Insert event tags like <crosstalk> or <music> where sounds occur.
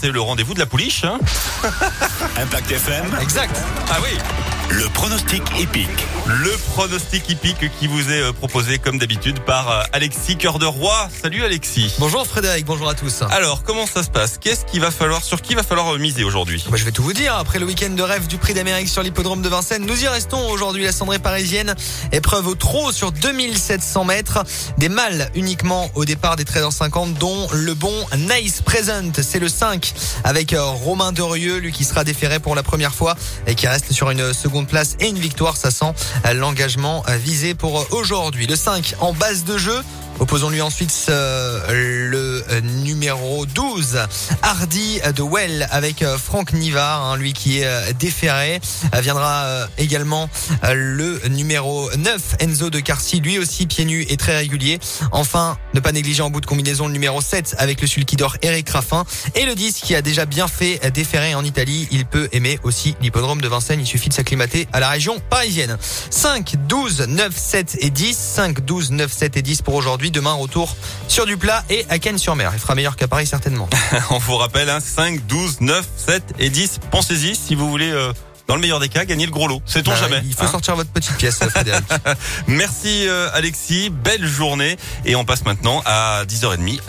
c'est le rendez-vous de la pouliche. Hein Impact FM, exact. Ah oui. Le pronostic épique. Le pronostic hippique qui vous est euh, proposé comme d'habitude par euh, Alexis Cœur de Roi. Salut Alexis. Bonjour Frédéric, bonjour à tous. Alors, comment ça se passe? Qu'est-ce qu'il va falloir, sur qui va falloir euh, miser aujourd'hui? Bah, je vais tout vous dire. Après le week-end de rêve du prix d'Amérique sur l'hippodrome de Vincennes, nous y restons aujourd'hui. La cendrée parisienne, épreuve au trot sur 2700 mètres. Des mâles uniquement au départ des 13h50, dont le bon Nice Present. C'est le 5 avec Romain Dorieux, lui qui sera déféré pour la première fois et qui reste sur une seconde place et une victoire. Ça sent euh, l'engagement euh, visé pour aujourd'hui. Le 5 en base de jeu. Opposons-lui ensuite euh, le euh, numéro 12, Hardy de Well avec euh, Franck Nivard, hein, lui qui est euh, déféré. Viendra également le numéro 9, Enzo de Carcy, lui aussi pieds nus et très régulier. Enfin, ne pas négliger en bout de combinaison le numéro 7 avec le sulky d'or Eric Raffin. Et le 10 qui a déjà bien fait déférer en Italie. Il peut aimer aussi l'hippodrome de Vincennes. Il suffit de s'acclimater à la région parisienne. 5, 12, 9, 7 et 10. 5, 12, 9, 7 et 10 pour aujourd'hui. Demain, retour sur du plat et à Cannes-sur-Mer. Il fera meilleur qu'à Paris certainement. <laughs> On vous rappelle, hein, 5, 12, 9, 7 et 10. Pensez-y si vous voulez, euh, dans le meilleur des cas, gagner le gros lot. Sait-on Bah, jamais Il faut hein sortir votre petite pièce, <laughs> Frédéric. Merci euh, Alexis, belle journée. Et on passe maintenant à 10h30.